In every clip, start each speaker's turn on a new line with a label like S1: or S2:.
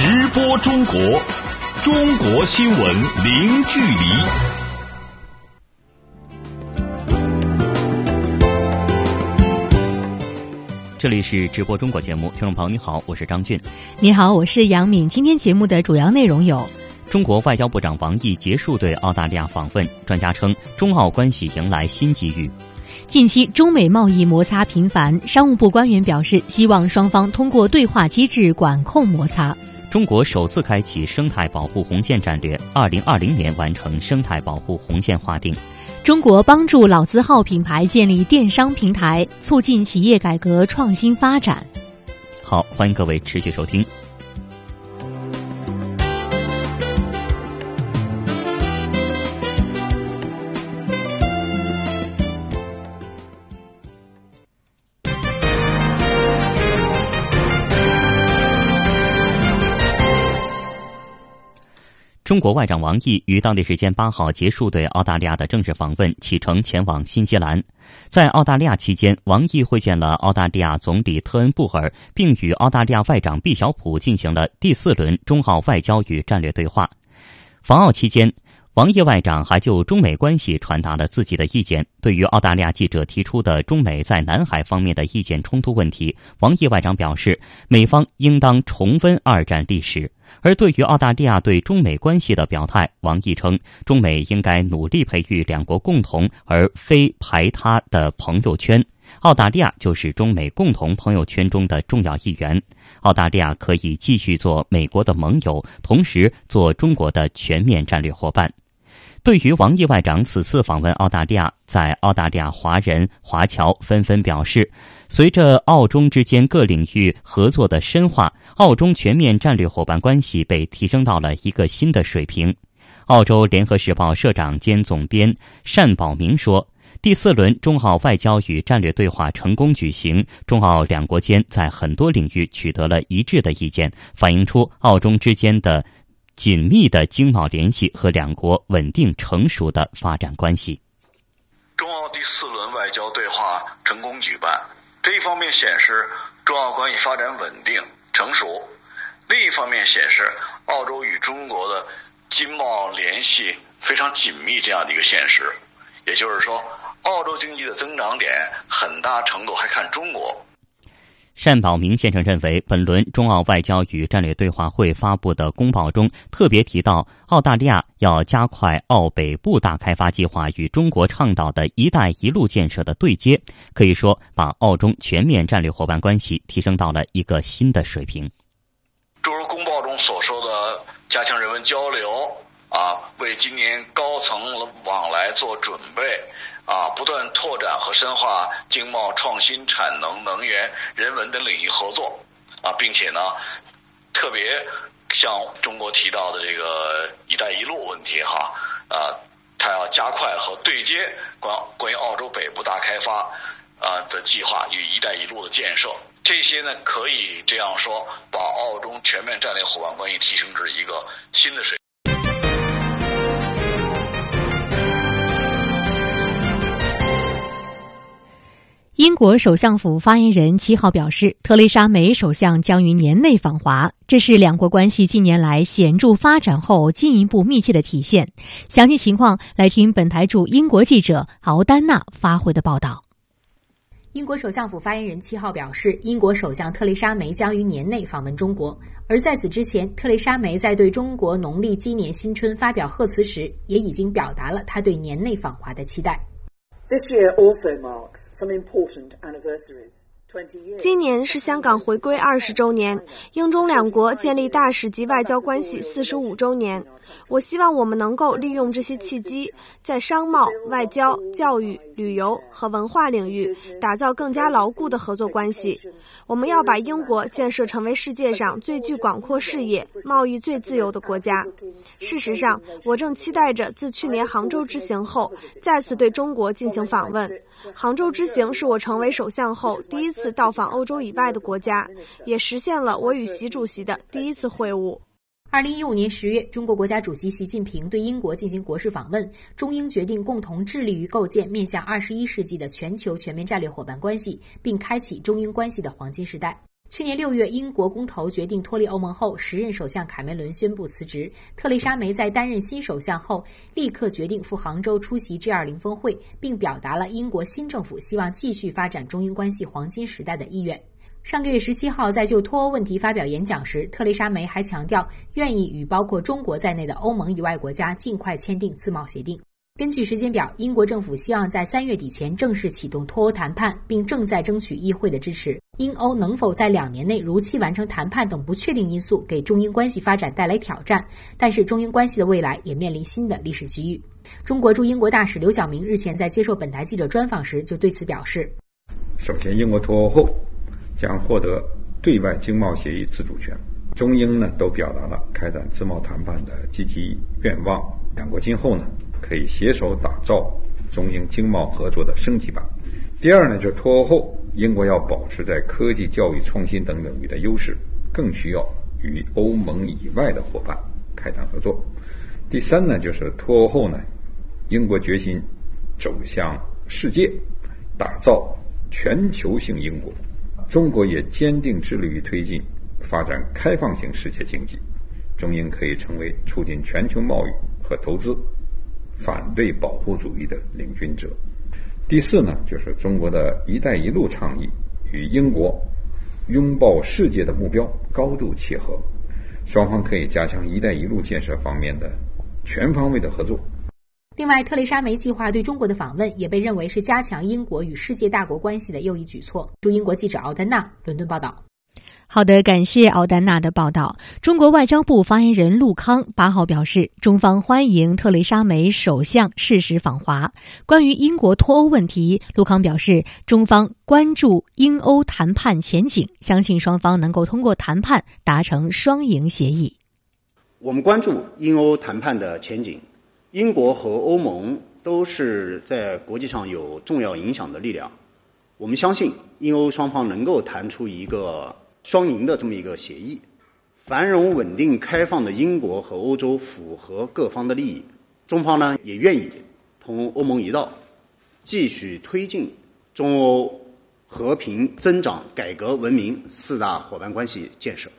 S1: 直播中国，中国新闻零距离。
S2: 这里是直播中国节目，听众朋友你好，我是张俊。
S3: 你好，我是杨敏。今天节目的主要内容有：
S2: 中国外交部长王毅结束对澳大利亚访问，专家称中澳关系迎来新机遇。
S3: 近期中美贸易摩擦频繁，商务部官员表示，希望双方通过对话机制管控摩擦。
S2: 中国首次开启生态保护红线战略，二零二零年完成生态保护红线划定。
S3: 中国帮助老字号品牌建立电商平台，促进企业改革创新发展。
S2: 好，欢迎各位持续收听。中国外长王毅于当地时间八号结束对澳大利亚的正式访问，启程前往新西兰。在澳大利亚期间，王毅会见了澳大利亚总理特恩布尔，并与澳大利亚外长毕晓普进行了第四轮中澳外交与战略对话。访澳期间，王毅外长还就中美关系传达了自己的意见。对于澳大利亚记者提出的中美在南海方面的意见冲突问题，王毅外长表示，美方应当重温二战历史。而对于澳大利亚对中美关系的表态，王毅称，中美应该努力培育两国共同而非排他的朋友圈。澳大利亚就是中美共同朋友圈中的重要一员。澳大利亚可以继续做美国的盟友，同时做中国的全面战略伙伴。对于王毅外长此次访问澳大利亚，在澳大利亚华人华侨纷纷表示，随着澳中之间各领域合作的深化，澳中全面战略伙伴关系被提升到了一个新的水平。澳洲联合时报社长兼总编单宝明说：“第四轮中澳外交与战略对话成功举行，中澳两国间在很多领域取得了一致的意见，反映出澳中之间的。”紧密的经贸联系和两国稳定成熟的发展关系。
S4: 中澳第四轮外交对话成功举办，一方面显示中澳关系发展稳定成熟，另一方面显示澳洲与中国的经贸联系非常紧密这样的一个现实。也就是说，澳洲经济的增长点很大程度还看中国。
S2: 单宝明先生认为，本轮中澳外交与战略对话会发布的公报中特别提到，澳大利亚要加快澳北部大开发计划与中国倡导的一带一路建设的对接，可以说把澳中全面战略伙伴关系提升到了一个新的水平。
S4: 诸如公报中所说的加强人文交流啊，为今年高层往来做准备。啊，不断拓展和深化经贸、创新、产能、能源、人文等领域合作，啊，并且呢，特别像中国提到的这个“一带一路”问题哈，啊，它要加快和对接关关于澳洲北部大开发啊的计划与“一带一路”的建设，这些呢可以这样说，把澳中全面战略伙伴关系提升至一个新的水。
S3: 英国首相府发言人七号表示，特蕾莎梅首相将于年内访华，这是两国关系近年来显著发展后进一步密切的体现。详细情况，来听本台驻英国记者敖丹娜发回的报道。
S5: 英国首相府发言人七号表示，英国首相特蕾莎梅将于年内访问中国，而在此之前，特蕾莎梅在对中国农历鸡年新春发表贺词时，也已经表达了她对年内访华的期待。
S6: This year also marks some important anniversaries.
S7: 今年是香港回归二十周年，英中两国建立大使级外交关系四十五周年。我希望我们能够利用这些契机，在商贸、外交、教育、旅游和文化领域打造更加牢固的合作关系。我们要把英国建设成为世界上最具广阔视野、贸易最自由的国家。事实上，我正期待着自去年杭州之行后再次对中国进行访问。杭州之行是我成为首相后第一次到访欧洲以外的国家，也实现了我与习主席的第一次会晤。
S5: 二零一五年十月，中国国家主席习近平对英国进行国事访问，中英决定共同致力于构建面向二十一世纪的全球全面战略伙伴关系，并开启中英关系的黄金时代。去年六月，英国公投决定脱离欧盟后，时任首相卡梅伦宣布辞职。特蕾莎梅在担任新首相后，立刻决定赴杭州出席 G20 峰会，并表达了英国新政府希望继续发展中英关系黄金时代的意愿。上个月十七号，在就脱欧问题发表演讲时，特蕾莎梅还强调愿意与包括中国在内的欧盟以外国家尽快签订自贸协定。根据时间表，英国政府希望在三月底前正式启动脱欧谈判，并正在争取议会的支持。英欧能否在两年内如期完成谈判等不确定因素，给中英关系发展带来挑战。但是，中英关系的未来也面临新的历史机遇。中国驻英国大使刘晓明日前在接受本台记者专访时就对此表示：“
S8: 首先，英国脱欧后将获得对外经贸协议自主权，中英呢都表达了开展自贸谈判的积极愿望。两国今后呢？”可以携手打造中英经贸合作的升级版。第二呢，就是脱欧后，英国要保持在科技、教育、创新等领域的优势，更需要与欧盟以外的伙伴开展合作。第三呢，就是脱欧后呢，英国决心走向世界，打造全球性英国。中国也坚定致力于推进发展开放型世界经济，中英可以成为促进全球贸易和投资。反对保护主义的领军者。第四呢，就是中国的一带一路倡议与英国拥抱世界的目标高度契合，双方可以加强一带一路建设方面的全方位的合作。
S5: 另外，特蕾莎梅计划对中国的访问也被认为是加强英国与世界大国关系的又一举措。驻英国记者奥丹娜伦敦报道。
S3: 好的，感谢奥丹娜的报道。中国外交部发言人陆康八号表示，中方欢迎特蕾莎梅首相适时访华。关于英国脱欧问题，陆康表示，中方关注英欧谈判前景，相信双方能够通过谈判达成双赢协议。
S9: 我们关注英欧谈判的前景。英国和欧盟都是在国际上有重要影响的力量，我们相信英欧双方能够谈出一个。双赢的这么一个协议，繁荣稳定开放的英国和欧洲符合各方的利益，中方呢也愿意同欧盟一道，继续推进中欧和平增长、改革文明四大伙伴关系建设。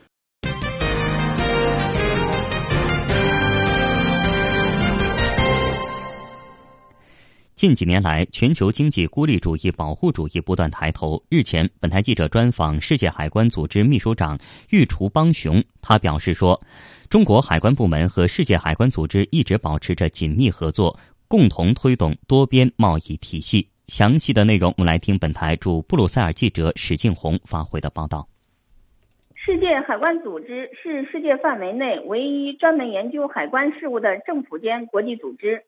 S2: 近几年来，全球经济孤立主义、保护主义不断抬头。日前，本台记者专访世界海关组织秘书长玉厨邦雄，他表示说，中国海关部门和世界海关组织一直保持着紧密合作，共同推动多边贸易体系。详细的内容，我们来听本台驻布鲁塞尔记者史静红发回的报道。
S10: 世界海关组织是世界范围内唯一专门研究海关事务的政府间国际组织。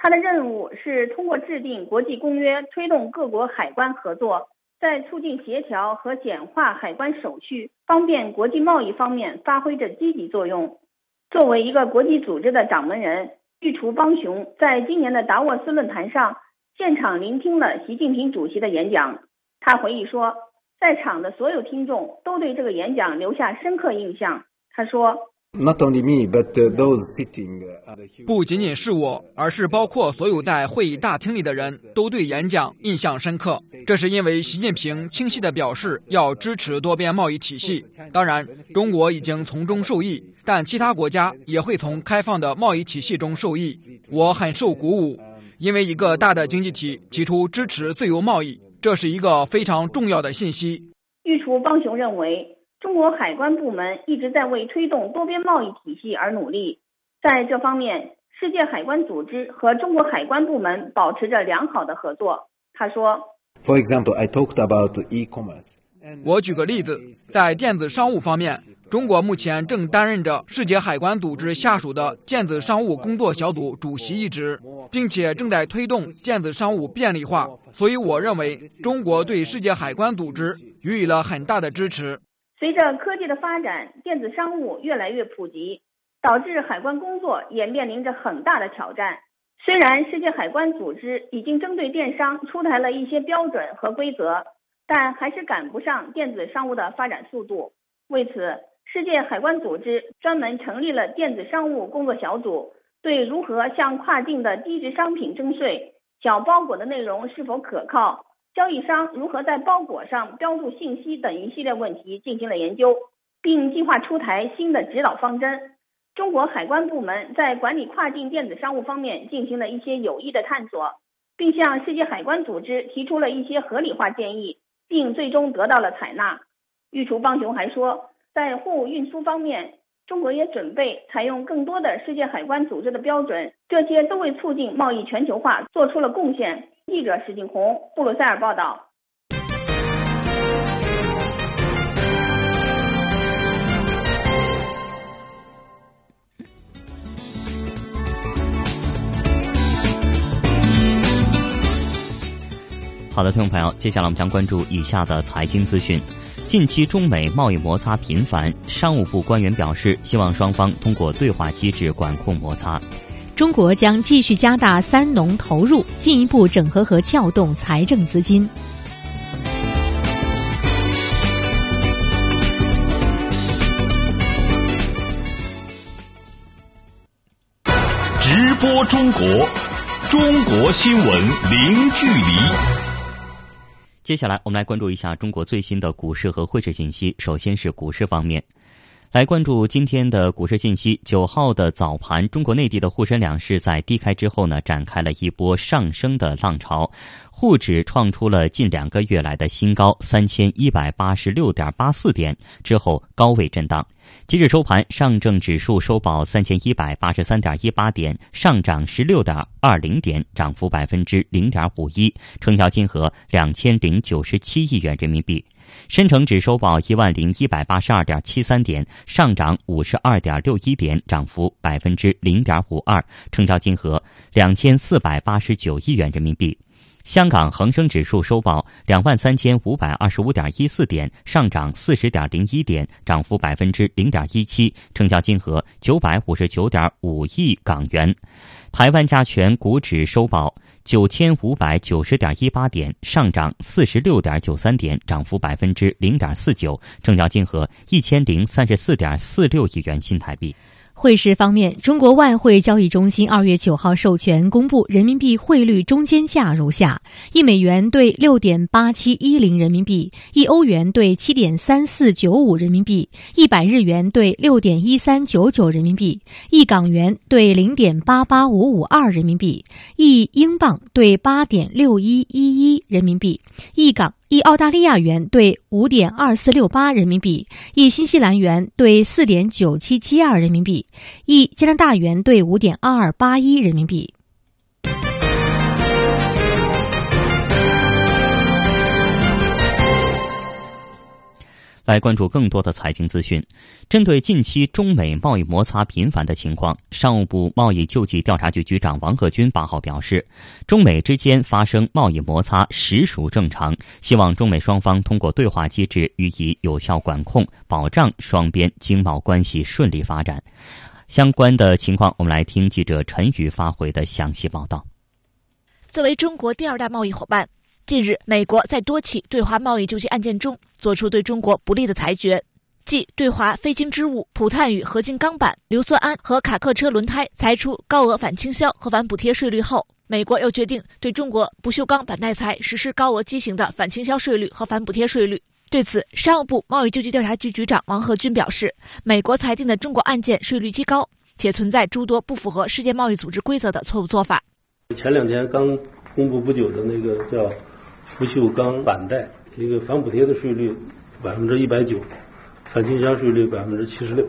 S10: 它的任务是通过制定国际公约，推动各国海关合作，在促进协调和简化海关手续、方便国际贸易方面发挥着积极作用。作为一个国际组织的掌门人，玉厨邦雄在今年的达沃斯论坛上现场聆听了习近平主席的演讲。他回忆说，在场的所有听众都对这个演讲留下深刻印象。他说。
S11: 不仅仅是我，而是包括所有在会议大厅里的人都对演讲印象深刻。这是因为习近平清晰地表示要支持多边贸易体系。当然，中国已经从中受益，但其他国家也会从开放的贸易体系中受益。我很受鼓舞，因为一个大的经济体提出支持自由贸易，这是一个非常重要的信息。
S10: 玉厨邦雄认为。中国海关部门一直在为推动多边贸易体系而努力，在这方面，世界海关组织和中国海关部门保持着良好的合作。他说
S12: ：“For example, I talked about e-commerce。
S11: 我举个例子，在电子商务方面，中国目前正担任着世界海关组织下属的电子商务工作小组主席一职，并且正在推动电子商务便利化。所以，我认为中国对世界海关组织予以了很大的支持。”
S10: 随着科技的发展，电子商务越来越普及，导致海关工作也面临着很大的挑战。虽然世界海关组织已经针对电商出台了一些标准和规则，但还是赶不上电子商务的发展速度。为此，世界海关组织专门成立了电子商务工作小组，对如何向跨境的低值商品征税、小包裹的内容是否可靠、交易商如何在包裹上标注信息等一系列问题进行了研究，并计划出台新的指导方针。中国海关部门在管理跨境电子商务方面进行了一些有益的探索，并向世界海关组织提出了一些合理化建议，并最终得到了采纳。玉厨邦雄还说，在货物运输方面，中国也准备采用更多的世界海关组织的标准，这些都为促进贸易全球化做出了贡献。记者史景红，布鲁塞尔报道。
S2: 好的，听众朋友，接下来我们将关注以下的财经资讯。近期中美贸易摩擦频繁，商务部官员表示，希望双方通过对话机制管控摩擦。
S3: 中国将继续加大“三农”投入，进一步整合和撬动财政资金。
S1: 直播中国，中国新闻零距离。
S2: 接下来，我们来关注一下中国最新的股市和汇市信息。首先是股市方面，来关注今天的股市信息。九号的早盘，中国内地的沪深两市在低开之后呢，展开了一波上升的浪潮。沪指创出了近两个月来的新高，三千一百八十六点八四点之后高位震荡。今日收盘，上证指数收报三千一百八十三点一八点，上涨十六点二零点，涨幅百分之零点五一，成交金额两千零九十七亿元人民币。深成指收报一万零一百八十二点七三点，上涨五十二点六一点，涨幅百分之零点五二，成交金额两千四百八十九亿元人民币。香港恒生指数收报两万三千五百二十五点一四点，上涨四十点零一点，涨幅百分之零点一七，成交金额九百五十九点五亿港元。台湾加权股指收报九千五百九十点一八点，上涨四十六点九三点，涨幅百分之零点四九，成交金额一千零三十四点四六亿元新台币。
S3: 汇市方面，中国外汇交易中心二月九号授权公布人民币汇率中间价如下：一美元兑六点八七一零人民币，一欧元兑七点三四九五人民币，一百日元兑六点一三九九人民币，一港元兑零点八八五五二人民币，一英镑兑八点六一一一人民币，一港。一澳大利亚元兑五点二四六八人民币，一新西兰元兑四点九七七二人民币，一加拿大元兑五点二二八一人民币。
S2: 来关注更多的财经资讯。针对近期中美贸易摩擦频繁的情况，商务部贸易救济调查局局长王贺军八号表示，中美之间发生贸易摩擦实属正常，希望中美双方通过对话机制予以有效管控，保障双边经贸关系顺利发展。相关的情况，我们来听记者陈宇发回的详细报道。
S13: 作为中国第二大贸易伙伴。近日，美国在多起对华贸易救济案件中作出对中国不利的裁决，继对华非晶织物、普碳与合金钢板、硫酸铵和卡客车轮胎裁出高额反倾销和反补贴税率后，美国又决定对中国不锈钢板带材实施高额畸形的反倾销税率和反补贴税率。对此，商务部贸易救济调查局局长王贺军表示，美国裁定的中国案件税率极高，且存在诸多不符合世界贸易组织规则的错误做法。
S14: 前两天刚公布不久的那个叫。不锈钢板带一个反补贴的税率百分之一百九，反倾销税率百分之七十六，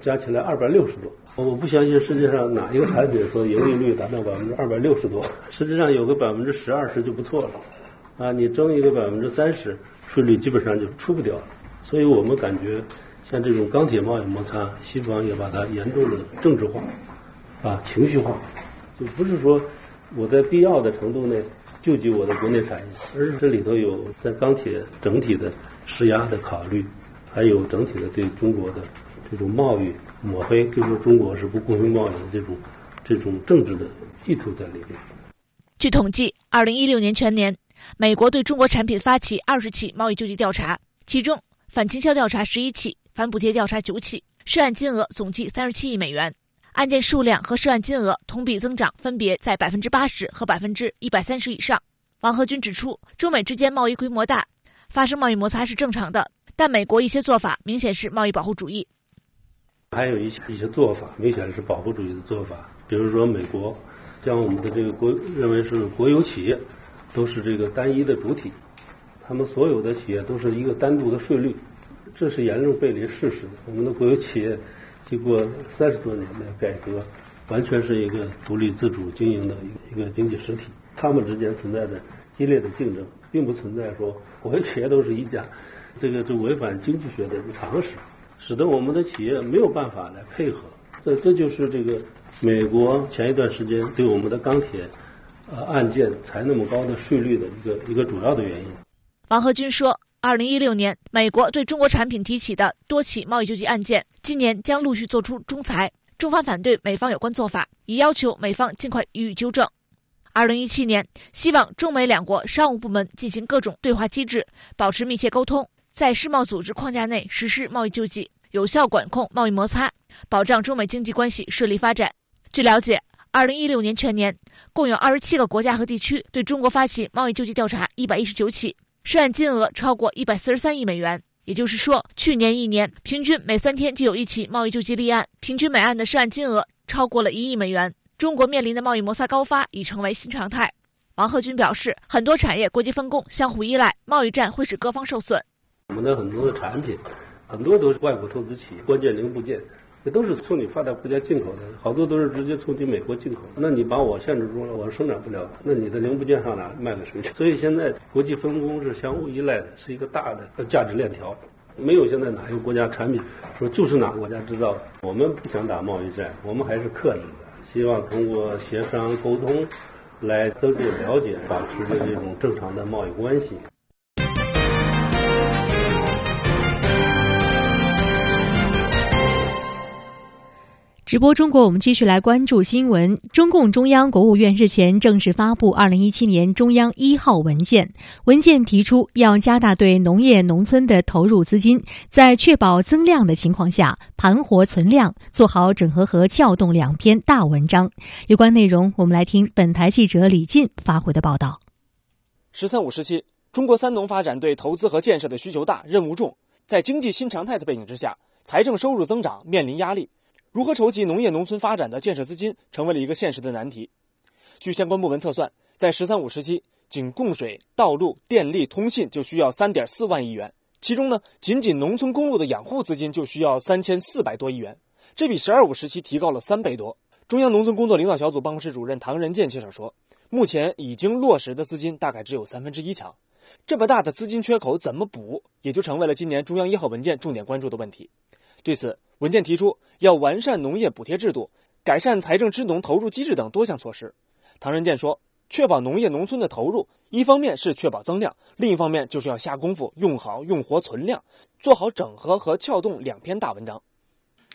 S14: 加起来二百六十多。我不相信世界上哪一个产品说盈利率达到百分之二百六十多，实际上有个百分之十二十就不错了。啊，你征一个百分之三十税率，基本上就出不掉了。所以我们感觉，像这种钢铁贸易摩擦，西方也把它严重的政治化，啊，情绪化，就不是说我在必要的程度内。救济我的国内产业，而是这里头有在钢铁整体的施压的考虑，还有整体的对中国的这种贸易抹黑，就说中国是不公平贸易的这种这种政治的意图在里面。
S13: 据统计，二零一六年全年，美国对中国产品发起二十起贸易救济调查，其中反倾销调查十一起，反补贴调查九起，涉案金额总计三十七亿美元。案件数量和涉案金额同比增长分别在百分之八十和百分之一百三十以上。王和军指出，中美之间贸易规模大，发生贸易摩擦是正常的，但美国一些做法明显是贸易保护主义。
S14: 还有一些一些做法明显是保护主义的做法，比如说美国将我们的这个国认为是国有企业都是这个单一的主体，他们所有的企业都是一个单独的税率，这是严重背离事实。我们的国有企业经过三十多年的改革，完全是一个独立自主经营的一个经济实体。他们之间存在着激烈的竞争，并不存在说国有企业都是一家，这个就违反经济学的常识，使得我们的企业没有办法来配合。这这就是这个美国前一段时间对我们的钢铁呃案件才那么高的税率的一个一个主要的原因。
S13: 王和军说，二零一六年美国对中国产品提起的多起贸易救济案件，今年将陆续作出仲裁。中方反对美方有关做法，已要求美方尽快予以纠正。二零一七年，希望中美两国商务部门进行各种对话机制，保持密切沟通，在世贸组织框架内实施贸易救济，有效管控贸易摩擦，保障中美经济关系顺利发展。据了解，二零一六年全年，共有二十七个国家和地区对中国发起贸易救济调查一百一十九起，涉案金额超过一百四十三亿美元。也就是说，去年一年平均每三天就有一起贸易救济立案，平均每案的涉案金额超过了一亿美元。中国面临的贸易摩擦高发已成为新常态。王贺军表示，很多产业国际分工相互依赖，贸易战会使各方受损。
S14: 我们的很多的产品，很多都是外国投资企业，关键零部件，这都是从你发达国家进口的，好多都是直接从你美国进口。那你把我限制住了，我生产不了，那你的零部件上哪卖给谁去？所以现在国际分工是相互依赖的，是一个大的价值链条。没有现在哪一个国家产品说就是哪个国家制造的。我们不想打贸易战，我们还是克制的。希望通过协商沟通，来增进了解，保持着这种正常的贸易关系。
S3: 直播中国，我们继续来关注新闻。中共中央、国务院日前正式发布二零一七年中央一号文件，文件提出要加大对农业农村的投入资金，在确保增量的情况下，盘活存量，做好整合和撬动两篇大文章。有关内容，我们来听本台记者李进发回的报道。
S15: 十三五时期，中国三农发展对投资和建设的需求大，任务重，在经济新常态的背景之下，财政收入增长面临压力。如何筹集农业农村发展的建设资金，成为了一个现实的难题。据相关部门测算，在“十三五”时期，仅供水、道路、电力、通信就需要三点四万亿元，其中呢，仅仅农村公路的养护资金就需要三千四百多亿元，这比“十二五”时期提高了三倍多。中央农村工作领导小组办公室主任唐仁健介绍说，目前已经落实的资金大概只有三分之一强，这么大的资金缺口怎么补，也就成为了今年中央一号文件重点关注的问题。对此，文件提出要完善农业补贴制度，改善财政支农投入机制等多项措施。唐仁健说：“确保农业农村的投入，一方面是确保增量，另一方面就是要下功夫用好用活存量，做好整合和撬动两篇大文章。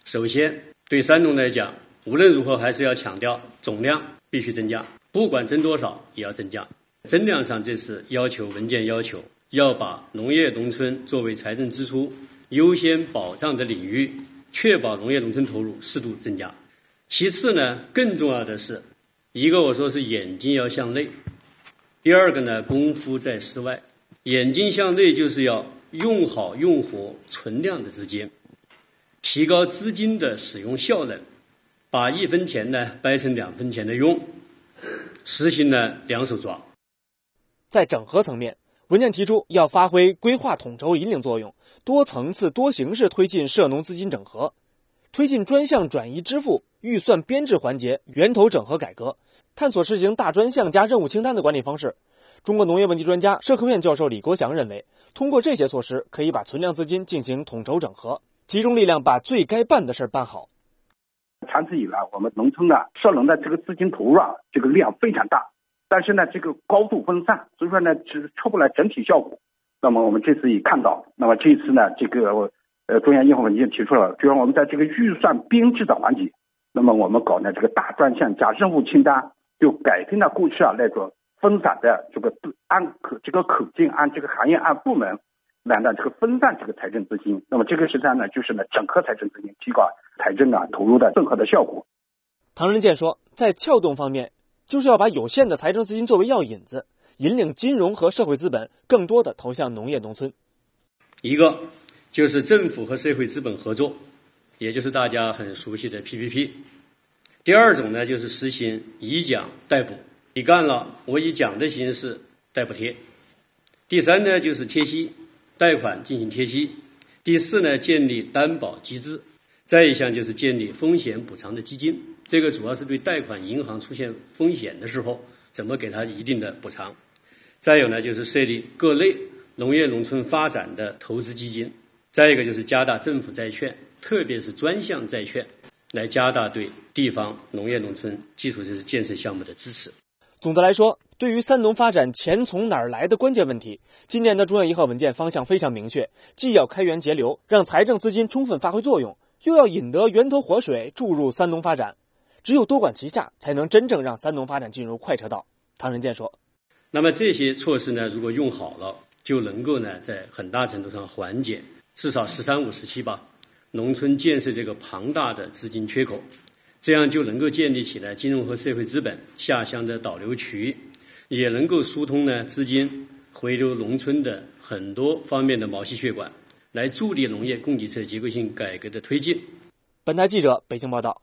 S16: 首先，对三农来讲，无论如何还是要强调总量必须增加，不管增多少也要增加。增量上，这次要求文件要求要把农业农村作为财政支出优先保障的领域。”确保农业农村投入适度增加。其次呢，更重要的是，一个我说是眼睛要向内，第二个呢，功夫在室外。眼睛向内就是要用好用活存量的资金，提高资金的使用效能，把一分钱呢掰成两分钱的用，实行呢两手抓。
S15: 在整合层面。文件提出，要发挥规划统筹引领作用，多层次、多形式推进涉农资金整合，推进专项转移支付、预算编制环节源头整合改革，探索实行大专项加任务清单的管理方式。中国农业问题专家、社科院教授李国祥认为，通过这些措施，可以把存量资金进行统筹整合，集中力量把最该办的事儿办好。
S17: 长期以来，我们农村的涉农的这个资金投入啊，这个量非常大。但是呢，这个高度分散，所以说呢，是出不来整体效果。那么我们这次也看到，那么这次呢，这个呃中央一号文件提出了，就让我们在这个预算编制的环节，那么我们搞呢这个大专项加任务清单，就改变了过去啊那种分散的这个按可这个口径按这个行业按部门来的这个分散这个财政资金。那么这个实际上呢，就是呢整合财政资金，提高财政啊投入的综合的效果。
S15: 唐仁健说，在撬动方面。就是要把有限的财政资金作为药引子，引领金融和社会资本更多的投向农业农村。
S16: 一个就是政府和社会资本合作，也就是大家很熟悉的 PPP。第二种呢，就是实行以奖代补，你干了，我以奖的形式代补贴。第三呢，就是贴息贷款进行贴息。第四呢，建立担保机制。再一项就是建立风险补偿的基金，这个主要是对贷款银行出现风险的时候，怎么给他一定的补偿。再有呢，就是设立各类农业农村发展的投资基金。再一个就是加大政府债券，特别是专项债券，来加大对地方农业农村基础设施建设项目的支持。
S15: 总的来说，对于三农发展钱从哪儿来的关键问题，今年的中央一号文件方向非常明确，既要开源节流，让财政资金充分发挥作用。又要引得源头活水注入三农发展，只有多管齐下，才能真正让三农发展进入快车道。唐仁健说：“
S16: 那么这些措施呢，如果用好了，就能够呢，在很大程度上缓解至少‘十三五’时期吧，农村建设这个庞大的资金缺口，这样就能够建立起来金融和社会资本下乡的导流渠，也能够疏通呢资金回流农村的很多方面的毛细血管。”来助力农业供给侧结构性改革的推进。
S15: 本台记者北京报道。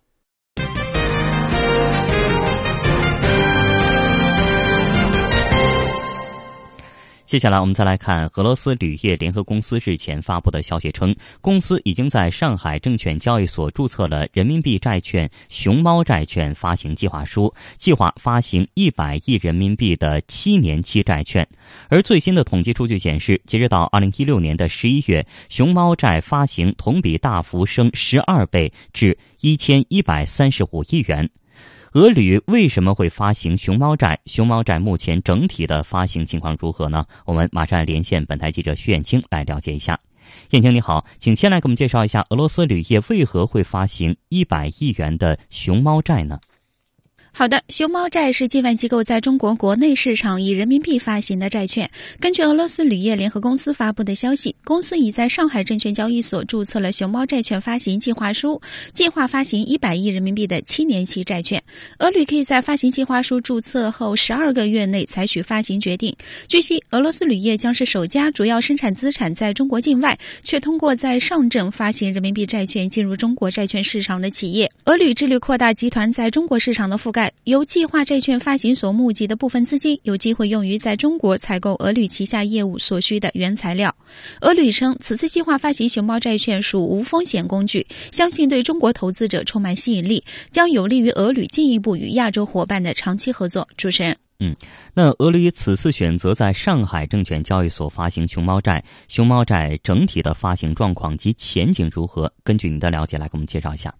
S2: 接下来，我们再来看俄罗斯铝业联合公司日前发布的消息称，公司已经在上海证券交易所注册了人民币债券“熊猫债券”发行计划书，计划发行一百亿人民币的七年期债券。而最新的统计数据显示，截止到二零一六年的十一月，熊猫债发行同比大幅升十二倍，至一千一百三十五亿元。俄旅为什么会发行熊猫债？熊猫债目前整体的发行情况如何呢？我们马上连线本台记者徐艳青来了解一下。艳青你好，请先来给我们介绍一下俄罗斯铝业为何会发行一百亿元的熊猫债呢？
S18: 好的，熊猫债是境外机构在中国国内市场以人民币发行的债券。根据俄罗斯铝业联合公司发布的消息，公司已在上海证券交易所注册了熊猫债券发行计划书，计划发行一百亿人民币的七年期债券。俄铝可以在发行计划书注册后十二个月内采取发行决定。据悉，俄罗斯铝业将是首家主要生产资产在中国境外，却通过在上证发行人民币债券进入中国债券市场的企业。俄铝致力扩大集团在中国市场的覆盖。由计划债券发行所募集的部分资金，有机会用于在中国采购俄铝旗下业务所需的原材料。俄铝称，此次计划发行熊猫债券属无风险工具，相信对中国投资者充满吸引力，将有利于俄铝进一步与亚洲伙伴的长期合作。主持人，
S2: 嗯，那俄铝此次选择在上海证券交易所发行熊猫债，熊猫债整体的发行状况及前景如何？根据你的了解，来给我们介绍一下。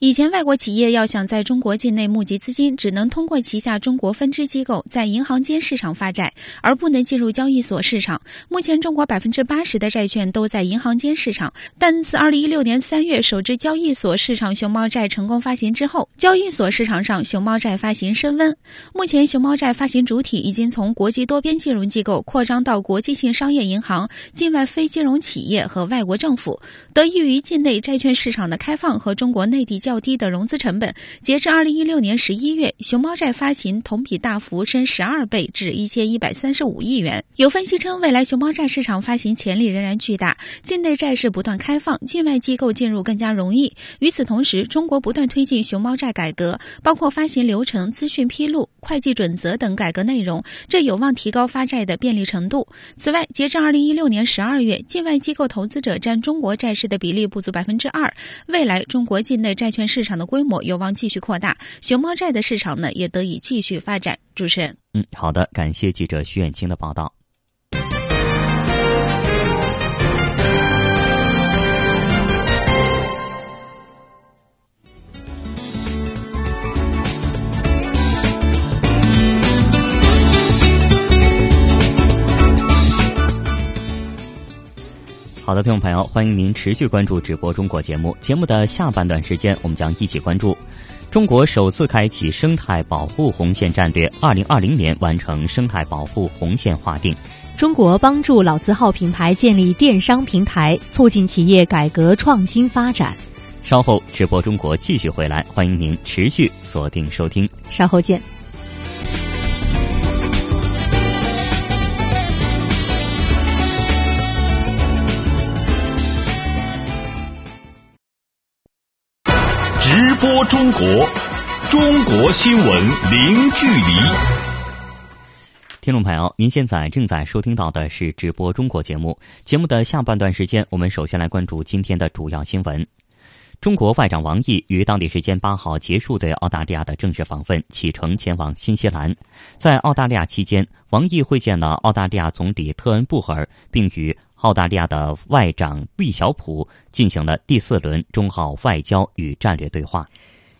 S18: 以前，外国企业要想在中国境内募集资金，只能通过旗下中国分支机构在银行间市场发债，而不能进入交易所市场。目前，中国百分之八十的债券都在银行间市场。但自二零一六年三月首支交易所市场熊猫债成功发行之后，交易所市场上熊猫债发行升温。目前，熊猫债发行主体已经从国际多边金融机构扩张到国际性商业银行、境外非金融企业和外国政府。得益于境内债券市场的开放和中国内地较低的融资成本，截至二零一六年十一月，熊猫债发行同比大幅升十二倍，至一千一百三十五亿元。有分析称，未来熊猫债市场发行潜力仍然巨大，境内债市不断开放，境外机构进入更加容易。与此同时，中国不断推进熊猫债改革，包括发行流程、资讯披露、会计准则等改革内容，这有望提高发债的便利程度。此外，截至二零一六年十二月，境外机构投资者占中国债市的比例不足百分之二。未来，中国境内债券市场的规模有望继续扩大，熊猫债的市场呢也得以继续发展。主持人，
S2: 嗯，好的，感谢记者徐远清的报道。好的，听众朋友，欢迎您持续关注直播中国节目。节目的下半段时间，我们将一起关注中国首次开启生态保护红线战略，二零二零年完成生态保护红线划定。
S3: 中国帮助老字号品牌建立电商平台，促进企业改革创新发展。
S2: 稍后直播中国继续回来，欢迎您持续锁定收听。
S3: 稍后见。
S1: 播中国，中国新闻零距离。
S2: 听众朋友，您现在正在收听到的是直播中国节目。节目的下半段时间，我们首先来关注今天的主要新闻。中国外长王毅于当地时间八号结束对澳大利亚的正式访问，启程前往新西兰。在澳大利亚期间，王毅会见了澳大利亚总理特恩布尔，并与澳大利亚的外长毕晓普进行了第四轮中澳外交与战略对话。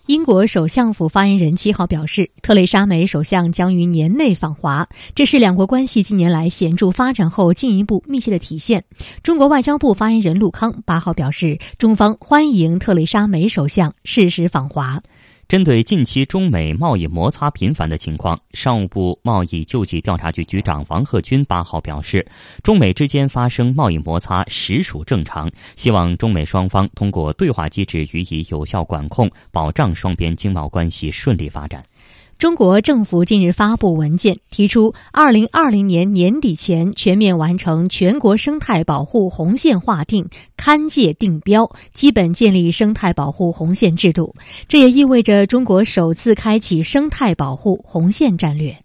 S3: 英国首相府发言人七号表示，特蕾莎梅首相将于年内访华，这是两国关系近年来显著发展后进一步密切的体现。中国外交部发言人陆康八号表示，中方欢迎特蕾莎梅首相适时访华。
S2: 针对近期中美贸易摩擦频繁的情况，商务部贸易救济调查局局长王贺军八号表示，中美之间发生贸易摩擦实属正常，希望中美双方通过对话机制予以有效管控，保障双边经贸关系顺利发展。
S3: 中国政府近日发布文件，提出二零二零年年底前全面完成全国生态保护红线划定、勘界定标，基本建立生态保护红线制度。这也意味着中国首次开启生态保护红线战略。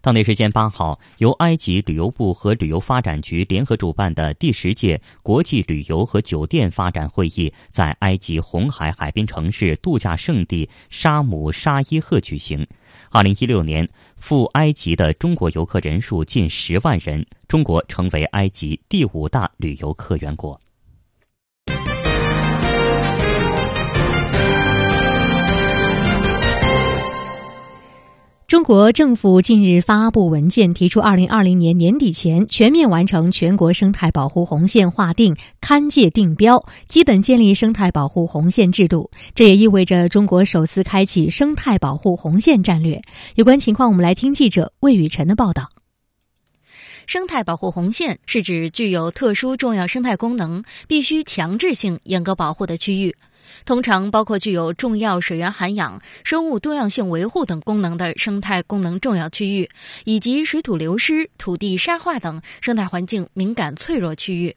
S2: 当地时间八号，由埃及旅游部和旅游发展局联合主办的第十届国际旅游和酒店发展会议在埃及红海海滨城市度假胜地沙姆沙伊赫举行。二零一六年，赴埃及的中国游客人数近十万人，中国成为埃及第五大旅游客源国。
S3: 中国政府近日发布文件，提出二零二零年年底前全面完成全国生态保护红线划定、勘界定标，基本建立生态保护红线制度。这也意味着中国首次开启生态保护红线战略。有关情况，我们来听记者魏雨辰的报道。
S19: 生态保护红线是指具有特殊重要生态功能、必须强制性严格保护的区域。通常包括具有重要水源涵养、生物多样性维护等功能的生态功能重要区域，以及水土流失、土地沙化等生态环境敏感脆弱区域。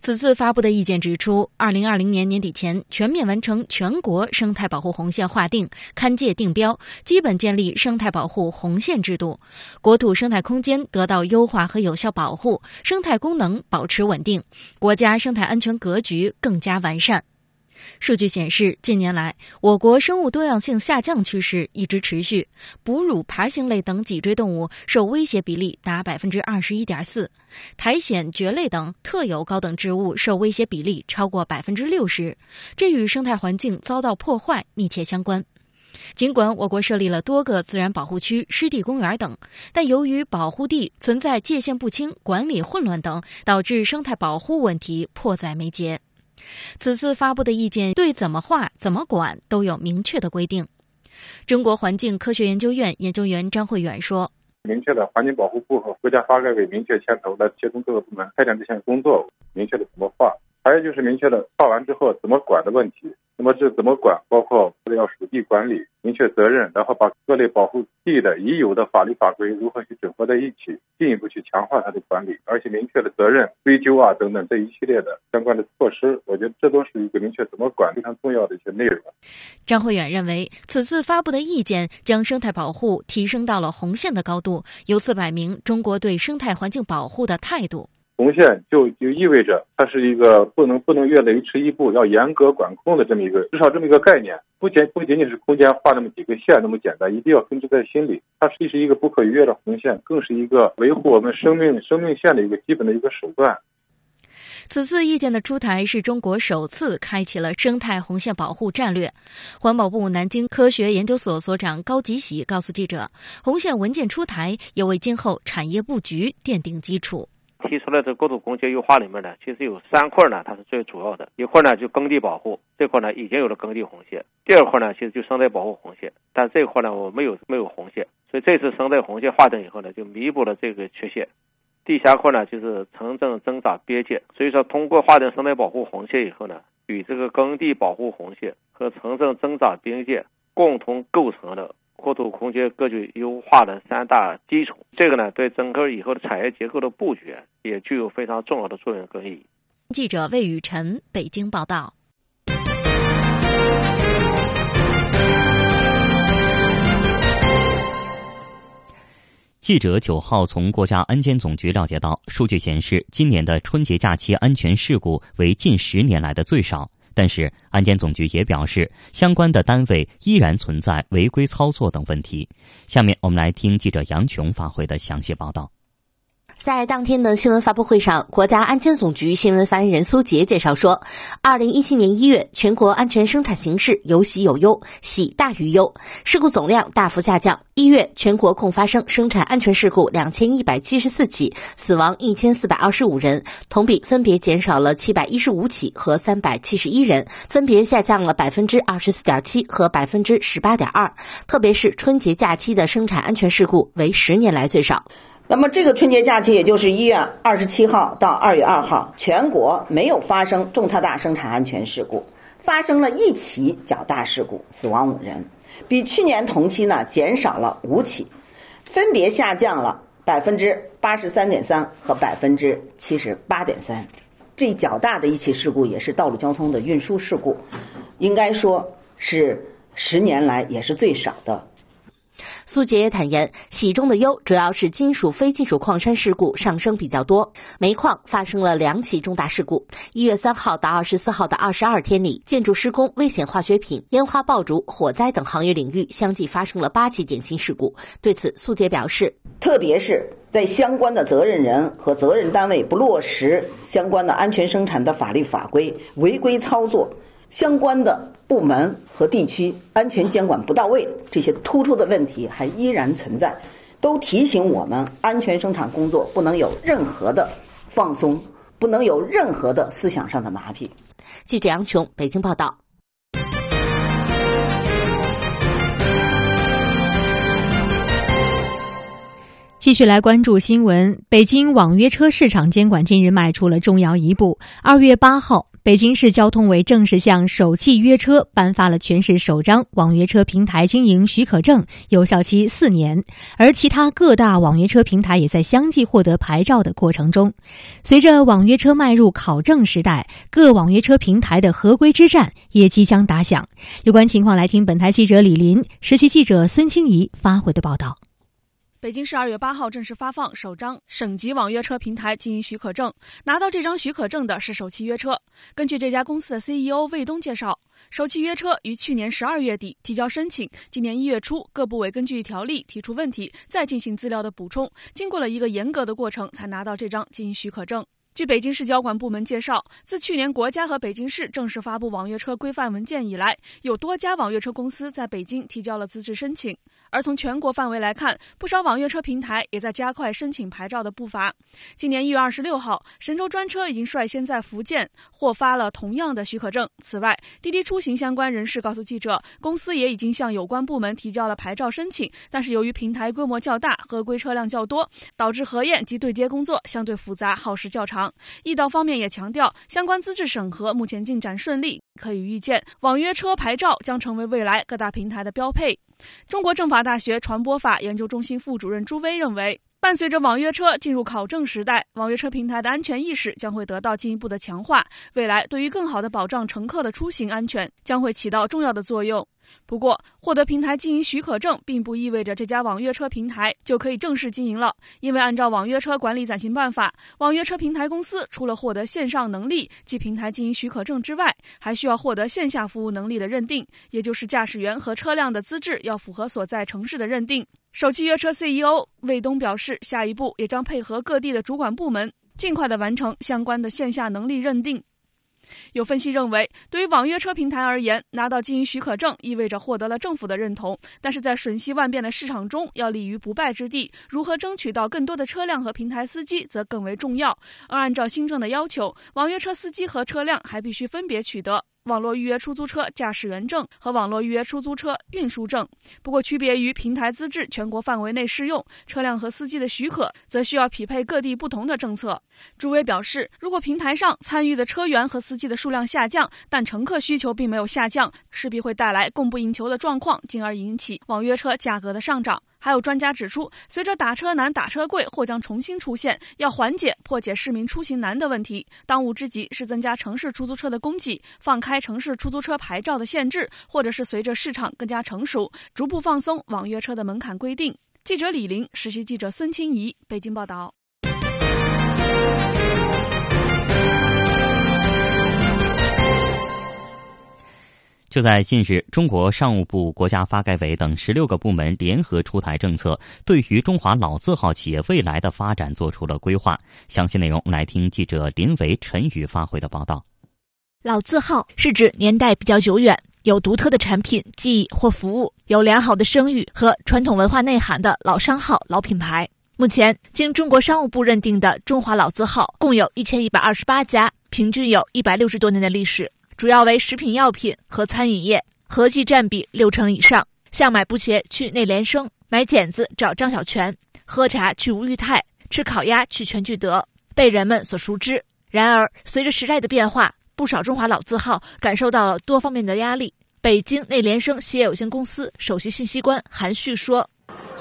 S19: 此次发布的意见指出，二零二零年年底前全面完成全国生态保护红线划定、勘界定标，基本建立生态保护红线制度，国土生态空间得到优化和有效保护，生态功能保持稳定，国家生态安全格局更加完善。数据显示，近年来我国生物多样性下降趋势一直持续，哺乳爬行类等脊椎动物受威胁比例达百分之二十一点四，苔藓、蕨类等特有高等植物受威胁比例超过百分之六十，这与生态环境遭到破坏密切相关。尽管我国设立了多个自然保护区、湿地公园等，但由于保护地存在界限不清、管理混乱等，导致生态保护问题迫在眉睫。此次发布的意见对怎么画、怎么管都有明确的规定。中国环境科学研究院研究员张慧远说：“
S20: 明确的环境保护部和国家发改委明确牵头来协同各个部门开展这项工作，明确的怎么画，还有就是明确的画完之后怎么管的问题。那么这怎么管？包括要属地管理。”明确责任，然后把各类保护地的已有的法律法规如何去整合在一起，进一步去强化它的管理，而且明确的责任追究啊等等这一系列的相关的措施，我觉得这都是一个明确怎么管非常重要的一些内容。
S19: 张慧远认为，此次发布的意见将生态保护提升到了红线的高度，由此摆明中国对生态环境保护的态度。
S20: 红线就就意味着它是一个不能不能越雷池一步，要严格管控的这么一个至少这么一个概念。不仅不仅仅是空间画那么几个线那么简单，一定要根植在心里。它既是一个不可逾越的红线，更是一个维护我们生命生命线的一个基本的一个手段。
S19: 此次意见的出台是中国首次开启了生态红线保护战略。环保部南京科学研究所所长高吉喜告诉记者，红线文件出台也为今后产业布局奠定基础。
S21: 提出来这国土空间优化里面呢，其实有三块呢，它是最主要的。一块呢就耕地保护，这块呢已经有了耕地红线。第二块呢其实就生态保护红线，但这块呢我没有没有红线，所以这次生态红线划定以后呢，就弥补了这个缺陷。第三块呢就是城镇增长边界，所以说通过划定生态保护红线以后呢，与这个耕地保护红线和城镇增长边界共同构成了。国土空间格局优化的三大基础这个呢对整个以后的产业结构的布局也具有非常重要的作用和意义。
S19: 记者魏雨辰北京报道。
S2: 记者九号从国家安监总局了解到数据显示今年的春节假期安全事故为近十年来的最少。但是，安监总局也表示，相关的单位依然存在违规操作等问题。下面我们来听记者杨琼发回的详细报道。
S22: 在当天的新闻发布会上，国家安监总局新闻发言人苏杰介绍说，二零一七年一月，全国安全生产形势有喜有忧，喜大于忧，事故总量大幅下降。一月，全国共发生生产安全事故两千一百七十四起，死亡一千四百二十五人，同比分别减少了七百一十五起和三百七十一人，分别下降了百分之二十四点七和百分之十八点二。特别是春节假期的生产安全事故为十年来最少。
S23: 那么这个春节假期，也就是一月二十七号到二月二号，全国没有发生重特大生产安全事故，发生了一起较大事故，死亡五人，比去年同期呢减少了五起，分别下降了百分之八十三点三和百分之七十八点三。这较大的一起事故也是道路交通的运输事故，应该说是十年来也是最少的。
S22: 苏杰也坦言，喜中的忧主要是金属、非金属矿山事故上升比较多。煤矿发生了两起重大事故。一月三号到二十四号的二十二天里，建筑施工、危险化学品、烟花爆竹、火灾等行业领域相继发生了八起典型事故。对此，苏杰表示，
S23: 特别是在相关的责任人和责任单位不落实相关的安全生产的法律法规、违规操作。相关的部门和地区安全监管不到位，这些突出的问题还依然存在，都提醒我们安全生产工作不能有任何的放松，不能有任何的思想上的麻痹。
S22: 记者杨琼，北京报道。
S3: 继续来关注新闻，北京网约车市场监管近日迈出了重要一步。二月八号。北京市交通委正式向首汽约车颁发了全市首张网约车平台经营许可证，有效期四年。而其他各大网约车平台也在相继获得牌照的过程中。随着网约车迈入考证时代，各网约车平台的合规之战也即将打响。有关情况，来听本台记者李林、实习记者孙清怡发回的报道。
S24: 北京市二月八号正式发放首张省级网约车平台经营许可证。拿到这张许可证的是首汽约车。根据这家公司的 CEO 魏东介绍，首汽约车于去年十二月底提交申请，今年一月初各部委根据条例提出问题，再进行资料的补充，经过了一个严格的过程，才拿到这张经营许可证。据北京市交管部门介绍，自去年国家和北京市正式发布网约车规范文件以来，有多家网约车公司在北京提交了资质申请。而从全国范围来看，不少网约车平台也在加快申请牌照的步伐。今年一月二十六号，神州专车已经率先在福建获发了同样的许可证。此外，滴滴出行相关人士告诉记者，公司也已经向有关部门提交了牌照申请，但是由于平台规模较大，合规车辆较多，导致核验及对接工作相对复杂，耗时较长。易道方面也强调，相关资质审核目前进展顺利，可以预见，网约车牌照将成为未来各大平台的标配。中国政法大学传播法研究中心副主任朱威认为，伴随着网约车进入考证时代，网约车平台的安全意识将会得到进一步的强化，未来对于更好的保障乘客的出行安全将会起到重要的作用。不过，获得平台经营许可证并不意味着这家网约车平台就可以正式经营了。因为按照《网约车管理暂行办法》，网约车平台公司除了获得线上能力及平台经营许可证之外，还需要获得线下服务能力的认定，也就是驾驶员和车辆的资质要符合所在城市的认定。首汽约车 CEO 魏东表示，下一步也将配合各地的主管部门，尽快的完成相关的线下能力认定。有分析认为，对于网约车平台而言，拿到经营许可证意味着获得了政府的认同。但是在瞬息万变的市场中，要立于不败之地，如何争取到更多的车辆和平台司机则更为重要。而按照新政的要求，网约车司机和车辆还必须分别取得。网络预约出租车驾驶员证和网络预约出租车运输证，不过区别于平台资质全国范围内适用，车辆和司机的许可则需要匹配各地不同的政策。朱威表示，如果平台上参与的车源和司机的数量下降，但乘客需求并没有下降，势必会带来供不应求的状况，进而引起网约车价格的上涨。还有专家指出，随着打车难、打车贵或将重新出现，要缓解、破解市民出行难的问题，当务之急是增加城市出租车的供给，放开城市出租车牌照的限制，或者是随着市场更加成熟，逐步放松网约车的门槛规定。记者李玲，实习记者孙清怡，北京报道。
S2: 就在近日，中国商务部、国家发改委等十六个部门联合出台政策，对于中华老字号企业未来的发展做出了规划。详细内容来听记者林维、陈宇发回的报道。
S13: 老字号是指年代比较久远、有独特的产品、技艺或服务、有良好的声誉和传统文化内涵的老商号、老品牌。目前，经中国商务部认定的中华老字号共有一千一百二十八家，平均有一百六十多年的历史。主要为食品药品和餐饮业，合计占比六成以上。像买布鞋去内联升，买剪子找张小泉，喝茶去吴裕泰，吃烤鸭去全聚德，被人们所熟知。然而，随着时代的变化，不少中华老字号感受到了多方面的压力。北京内联升鞋业有限公司首席信息官韩旭说。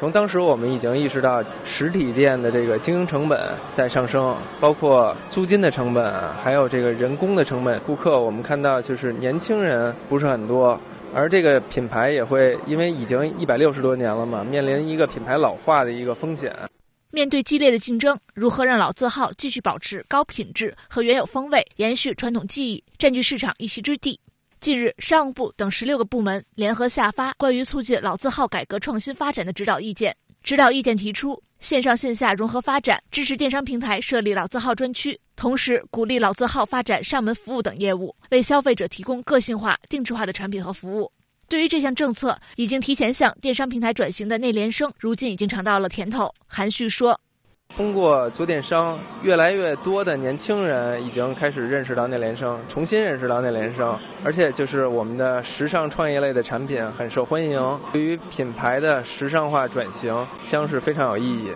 S25: 从当时我们已经意识到实体店的这个经营成本在上升，包括租金的成本，还有这个人工的成本。顾客我们看到就是年轻人不是很多，而这个品牌也会因为已经一百六十多年了嘛，面临一个品牌老化的一个风险。
S13: 面对激烈的竞争，如何让老字号继续保持高品质和原有风味，延续传统技艺，占据市场一席之地？近日，商务部等十六个部门联合下发关于促进老字号改革创新发展的指导意见。指导意见提出，线上线下融合发展，支持电商平台设立老字号专区，同时鼓励老字号发展上门服务等业务，为消费者提供个性化、定制化的产品和服务。对于这项政策，已经提前向电商平台转型的内联升，如今已经尝到了甜头。韩旭说。
S25: 通过做电商，越来越多的年轻人已经开始认识到内联升，重新认识到内联升，而且就是我们的时尚创业类的产品很受欢迎，对于品牌的时尚化转型将是非常有意义。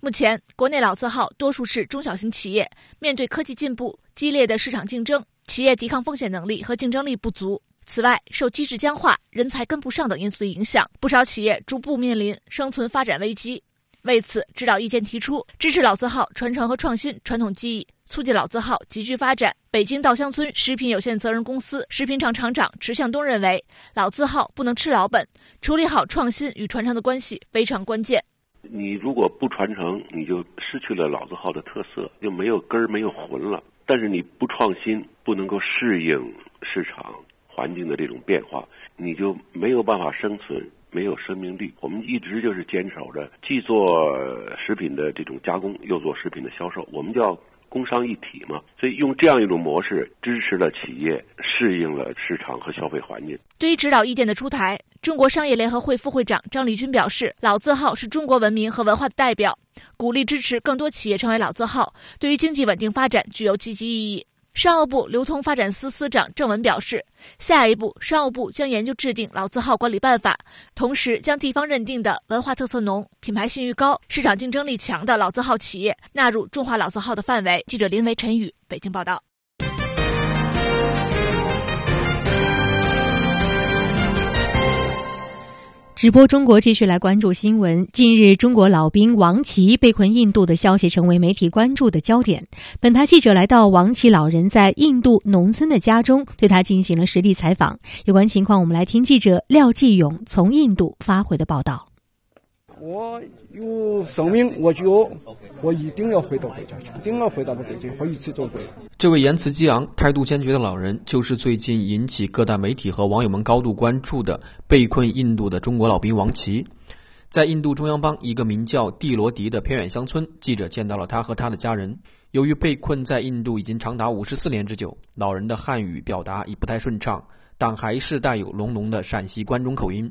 S13: 目前，国内老字号多数是中小型企业，面对科技进步、激烈的市场竞争，企业抵抗风险能力和竞争力不足。此外，受机制僵化、人才跟不上等因素的影响，不少企业逐步面临生存发展危机。为此，指导意见提出支持老字号传承和创新传统技艺，促进老字号集聚发展。北京稻香村食品有限责任公司食品厂厂长池向东认为，老字号不能吃老本，处理好创新与传承的关系非常关键。
S26: 你如果不传承，你就失去了老字号的特色，就没有根儿、没有魂了。但是你不创新，不能够适应市场环境的这种变化，你就没有办法生存。没有生命力，我们一直就是坚守着，既做食品的这种加工，又做食品的销售，我们叫工商一体嘛。所以用这样一种模式，支持了企业适应了市场和消费环境。
S13: 对于指导意见的出台，中国商业联合会副会长张立军表示：“老字号是中国文明和文化的代表，鼓励支持更多企业成为老字号，对于经济稳定发展具有积极意义。”商务部流通发展司司长郑文表示，下一步商务部将研究制定老字号管理办法，同时将地方认定的文化特色浓、品牌信誉高、市场竞争力强的老字号企业纳入中华老字号的范围。记者林维、陈宇，北京报道。
S3: 直播中国继续来关注新闻。近日，中国老兵王琦被困印度的消息成为媒体关注的焦点。本台记者来到王琦老人在印度农村的家中，对他进行了实地采访。有关情况，我们来听记者廖继勇从印度发回的报道。
S27: 我有生命，我就我一定要回到国家去，一定要回到北京，和一起走过。
S28: 这位言辞激昂、态度坚决的老人，就是最近引起各大媒体和网友们高度关注的被困印度的中国老兵王琦。在印度中央邦一个名叫蒂罗迪的偏远乡村，记者见到了他和他的家人。由于被困在印度已经长达五十四年之久，老人的汉语表达已不太顺畅，但还是带有浓浓的陕西关中口音。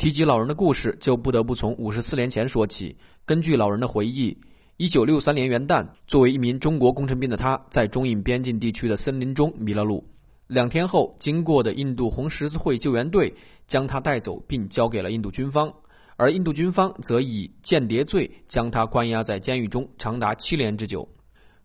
S28: 提及老人的故事，就不得不从五十四年前说起。根据老人的回忆，一九六三年元旦，作为一名中国工程兵的他，在中印边境地区的森林中迷了路。两天后，经过的印度红十字会救援队将他带走，并交给了印度军方，而印度军方则以间谍罪将他关押在监狱中，长达七年之久。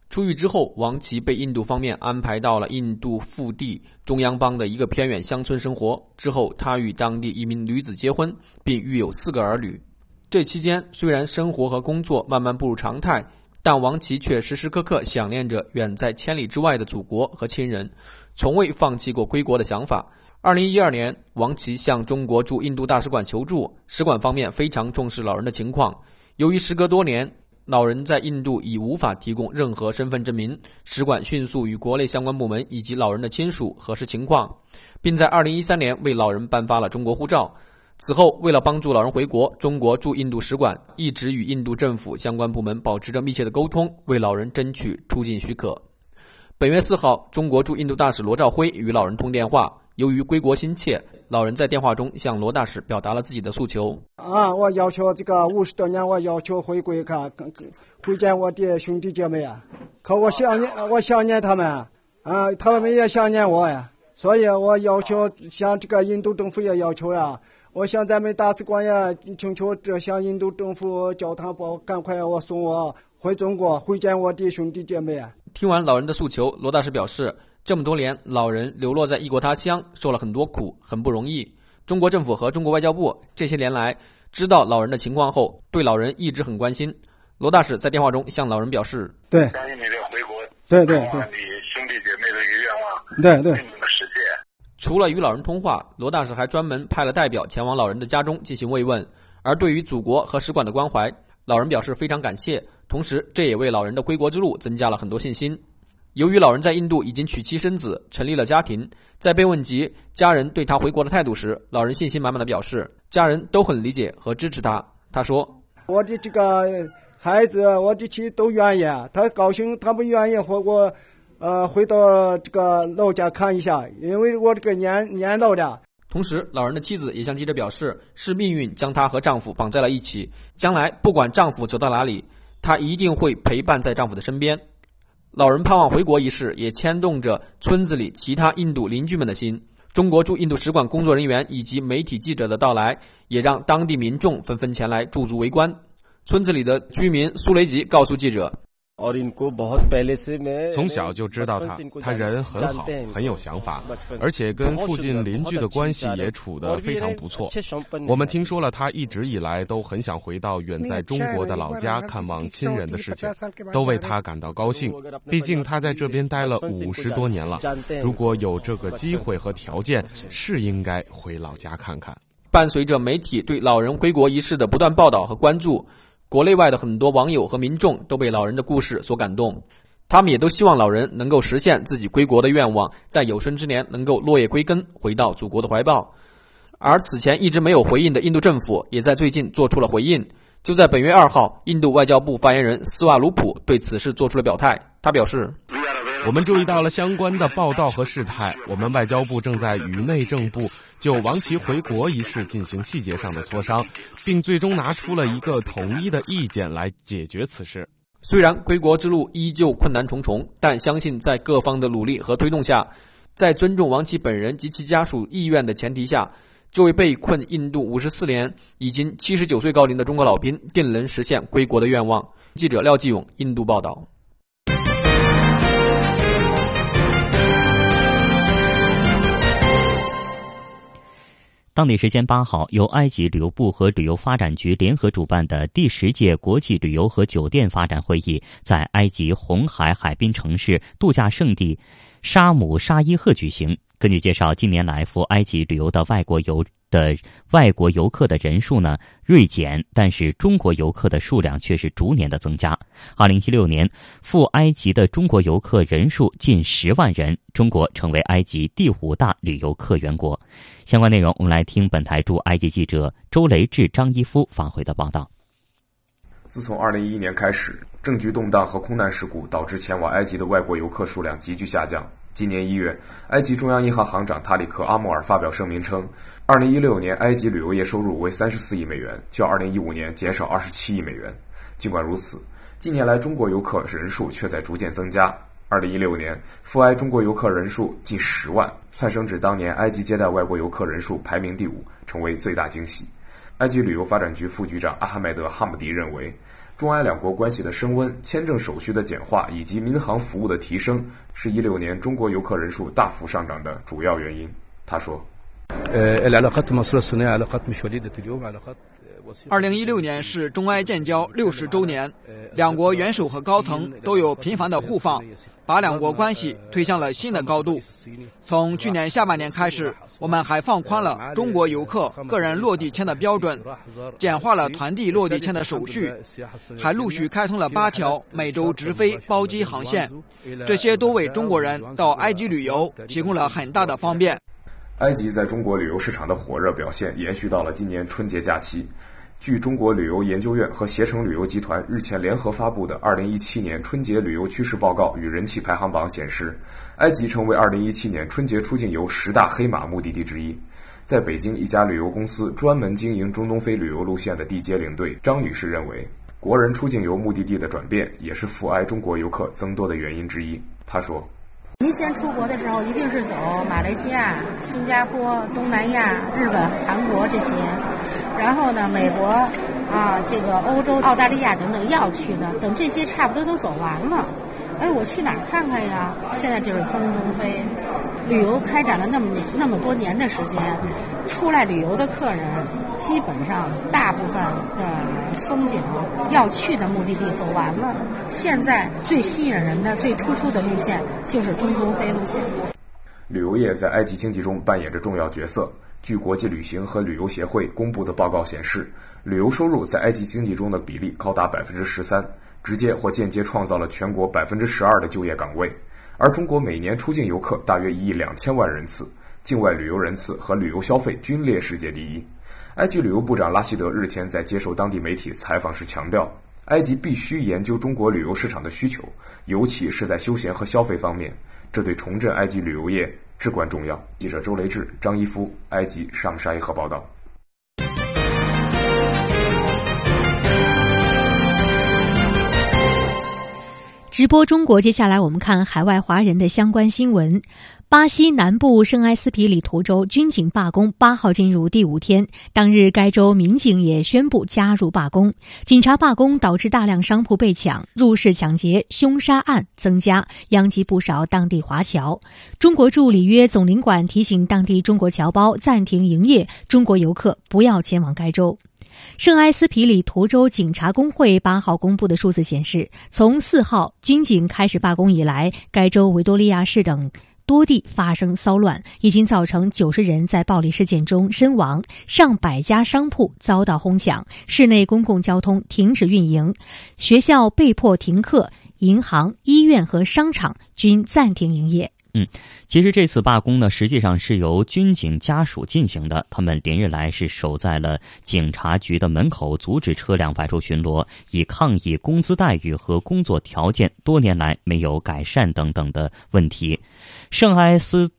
S28: 出狱之后，王琦被印度方面安排到了印度腹地中央邦的一个偏远乡村生活。之后，他与当地一名女子结婚，并育有四个儿女。这期间，虽然生活和工作慢慢步入常态，但王琦却时时刻刻想念着远在千里之外的祖国和亲人，从未放弃过归国的想法。二零一二年，王琦向中国驻印度大使馆求助，使馆方面非常重视老人的情况。由于时隔多年，老人在印度已无法提供任何身份证明，使馆迅速与国内相关部门以及老人的亲属核实情况，并在二零一三年为老人颁发了中国护照。此后，为了帮助老人回国，中国驻印度使馆一直与印度政府相关部门保持着密切的沟通，为老人争取出境许可。本月四号，中国驻印度大使罗兆辉与老人通电话。由于归国心切，老人在电话中向罗大使表达了自己的诉求。
S27: 啊，我要求这个五十多年，我要求回归，看会见我的兄弟姐妹啊！可我想念，我想念他们啊，他们也想念我呀。所以我要求向这个印度政府也要求呀，我向咱们大使馆也请求，这向印度政府叫他帮赶快我送我回中国，会见我的兄弟姐妹啊。
S28: 听完老人的诉求，罗大使表示。这么多年，老人流落在异国他乡，受了很多苦，很不容易。中国政府和中国外交部这些年来知道老人的情况后，对老人一直很关心。罗大使在电话中向老人表示：“
S27: 对，
S29: 相信你的回国，
S27: 对对对，
S29: 你兄弟姐妹的一个愿望，
S27: 对对，
S29: 能实现。”
S28: 除了与老人通话，罗大使还专门派了代表前往老人的家中进行慰问。而对于祖国和使馆的关怀，老人表示非常感谢，同时这也为老人的归国之路增加了很多信心。由于老人在印度已经娶妻生子，成立了家庭，在被问及家人对他回国的态度时，老人信心满满的表示，家人都很理解和支持他。他说：“
S27: 我的这个孩子，我的妻都愿意，他高兴，他们愿意回国，呃，回到这个老家看一下，因为我这个年年老了。”
S28: 同时，老人的妻子也向记者表示，是命运将她和丈夫绑在了一起，将来不管丈夫走到哪里，她一定会陪伴在丈夫的身边。老人盼望回国一事也牵动着村子里其他印度邻居们的心。中国驻印度使馆工作人员以及媒体记者的到来，也让当地民众纷纷前来驻足围观。村子里的居民苏雷吉告诉记者。
S30: 从小就知道他，他人很好，很有想法，而且跟附近邻居的关系也处得非常不错。我们听说了他一直以来都很想回到远在中国的老家看望亲人的事情，都为他感到高兴。毕竟他在这边待了五十多年了，如果有这个机会和条件，是应该回老家看看。
S28: 伴随着媒体对老人归国一事的不断报道和关注。国内外的很多网友和民众都被老人的故事所感动，他们也都希望老人能够实现自己归国的愿望，在有生之年能够落叶归根，回到祖国的怀抱。而此前一直没有回应的印度政府，也在最近做出了回应。就在本月二号，印度外交部发言人斯瓦鲁普对此事做出了表态，他表示。
S30: 我们注意到了相关的报道和事态，我们外交部正在与内政部就王琦回国一事进行细节上的磋商，并最终拿出了一个统一的意见来解决此事。
S28: 虽然归国之路依旧困难重重，但相信在各方的努力和推动下，在尊重王琦本人及其家属意愿的前提下，这位被困印度五十四年、已经七十九岁高龄的中国老兵定能实现归国的愿望。记者廖继勇，印度报道。
S2: 当地时间八号，由埃及旅游部和旅游发展局联合主办的第十届国际旅游和酒店发展会议在埃及红海海滨城市度假胜地沙姆沙伊赫举行。根据介绍，近年来赴埃及旅游的外国游。的外国游客的人数呢锐减，但是中国游客的数量却是逐年的增加。二零一六年赴埃及的中国游客人数近十万人，中国成为埃及第五大旅游客源国。相关内容，我们来听本台驻埃及记者周雷志、张一夫发回的报道。
S31: 自从二零一一年开始，政局动荡和空难事故导致前往埃及的外国游客数量急剧下降。今年一月，埃及中央银行行长塔里克·阿穆尔发表声明称，二零一六年埃及旅游业收入为三十四亿美元，较二零一五年减少二十七亿美元。尽管如此，近年来中国游客人数却在逐渐增加。二零一六年赴埃中国游客人数近十万，窜升至当年埃及接待外国游客人数排名第五，成为最大惊喜。埃及旅游发展局副局长阿哈迈德·哈姆迪认为。中埃两国关系的升温、签证手续的简化以及民航服务的提升，是一六年中国游客人数大幅上涨的主要原因。他说：“
S32: 二零一六年是中埃建交六十周年，两国元首和高层都有频繁的互访，把两国关系推向了新的高度。从去年下半年开始，我们还放宽了中国游客个人落地签的标准，简化了团地落地签的手续，还陆续开通了八条每周直飞包机航线，这些都为中国人到埃及旅游提供了很大的方便。
S31: 埃及在中国旅游市场的火热表现延续到了今年春节假期。据中国旅游研究院和携程旅游集团日前联合发布的《二零一七年春节旅游趋势报告与人气排行榜》显示，埃及成为二零一七年春节出境游十大黑马目的地之一。在北京一家旅游公司专门经营中东非旅游路线的地接领队张女士认为，国人出境游目的地的转变也是赴埃中国游客增多的原因之一。她说。
S33: 您先出国的时候，一定是走马来西亚、新加坡、东南亚、日本、韩国这些，然后呢，美国啊，这个欧洲、澳大利亚等等要去的，等这些差不多都走完了。哎，我去哪儿看看呀？现在就是中东非，旅游开展了那么年那么多年的时间，出来旅游的客人，基本上大部分的风景要去的目的地走完了。现在最吸引人的、最突出的路线就是中东飞路线。
S31: 旅游业在埃及经济中扮演着重要角色。据国际旅行和旅游协会公布的报告显示，旅游收入在埃及经济中的比例高达百分之十三。直接或间接创造了全国百分之十二的就业岗位，而中国每年出境游客大约一亿两千万人次，境外旅游人次和旅游消费均列世界第一。埃及旅游部长拉希德日前在接受当地媒体采访时强调，埃及必须研究中国旅游市场的需求，尤其是在休闲和消费方面，这对重振埃及旅游业至关重要。记者周雷志、张一夫，埃及沙姆沙伊河报道。
S3: 直播中国，接下来我们看海外华人的相关新闻。巴西南部圣埃斯皮里图州军警罢工八号进入第五天，当日该州民警也宣布加入罢工。警察罢工导致大量商铺被抢，入室抢劫、凶杀案增加，殃及不少当地华侨。中国驻里约总领馆提醒当地中国侨胞暂停营业，中国游客不要前往该州。圣埃斯皮里图州警察工会八号公布的数字显示，从四号军警开始罢工以来，该州维多利亚市等多地发生骚乱，已经造成九十人在暴力事件中身亡，上百家商铺遭到哄抢，市内公共交通停止运营，学校被迫停课，银行、医院和商场均暂停营业。
S2: 嗯，其实这次罢工呢，实际上是由军警家属进行的。他们连日来是守在了警察局的门口，阻止车辆外出巡逻，以抗议工资待遇和工作条件多年来没有改善等等的问题。圣埃斯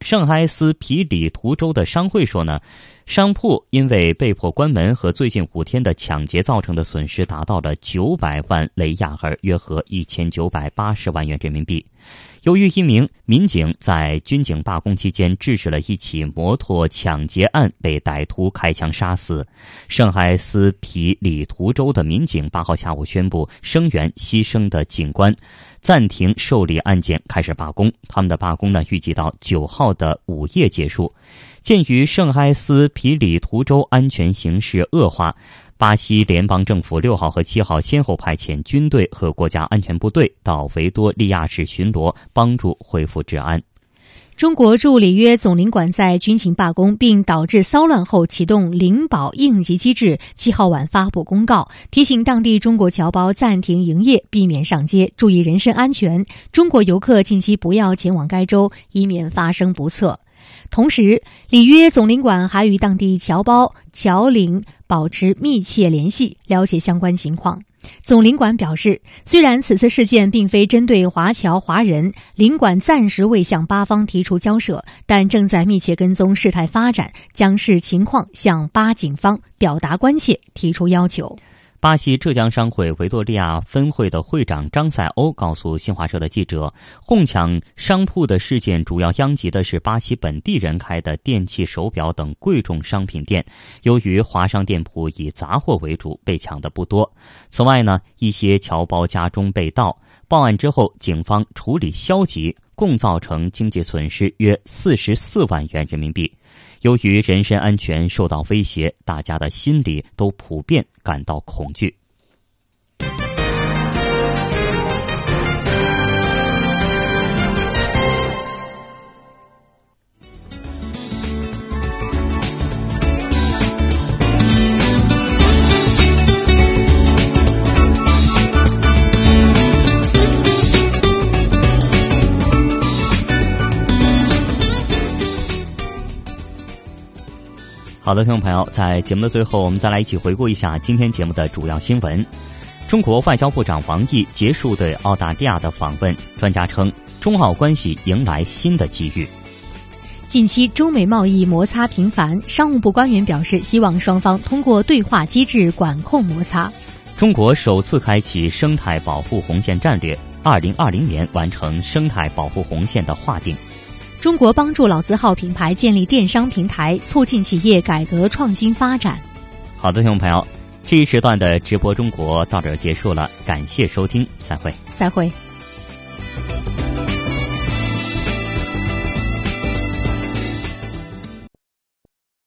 S2: 圣埃斯皮里图州的商会说呢，商铺因为被迫关门和最近五天的抢劫造成的损失达到了九百万雷亚尔，约合一千九百八十万元人民币。由于一名民警在军警罢工期间制止了一起摩托抢劫案，被歹徒开枪杀死。圣海斯皮里图州的民警八号下午宣布声援牺牲的警官，暂停受理案件，开始罢工。他们的罢工呢，预计到九号的午夜结束。鉴于圣埃斯皮里图州安全形势恶化。巴西联邦政府六号和七号先后派遣军队和国家安全部队到维多利亚市巡逻，帮助恢复治安。
S3: 中国驻里约总领馆在军情罢工并导致骚乱后，启动领保应急机制。七号晚发布公告，提醒当地中国侨胞暂停营业，避免上街，注意人身安全。中国游客近期不要前往该州，以免发生不测。同时，里约总领馆还与当地侨胞、侨领保持密切联系，了解相关情况。总领馆表示，虽然此次事件并非针对华侨华人，领馆暂时未向巴方提出交涉，但正在密切跟踪事态发展，将视情况向巴警方表达关切，提出要求。
S2: 巴西浙江商会维多利亚分会的会长张赛欧告诉新华社的记者，哄抢商铺的事件主要殃及的是巴西本地人开的电器、手表等贵重商品店。由于华商店铺以杂货为主，被抢的不多。此外呢，一些侨胞家中被盗，报案之后，警方处理消极，共造成经济损失约四十四万元人民币。由于人身安全受到威胁，大家的心里都普遍感到恐惧。好的，听众朋友，在节目的最后，我们再来一起回顾一下今天节目的主要新闻。中国外交部长王毅结束对澳大利亚的访问，专家称中澳关系迎来新的机遇。
S3: 近期中美贸易摩擦频繁，商务部官员表示，希望双方通过对话机制管控摩擦。
S2: 中国首次开启生态保护红线战略，二零二零年完成生态保护红线的划定。
S3: 中国帮助老字号品牌建立电商平台，促进企业改革创新发展。
S2: 好的，听众朋友，这一时段的直播中国到这儿结束了，感谢收听，再会，
S3: 再会。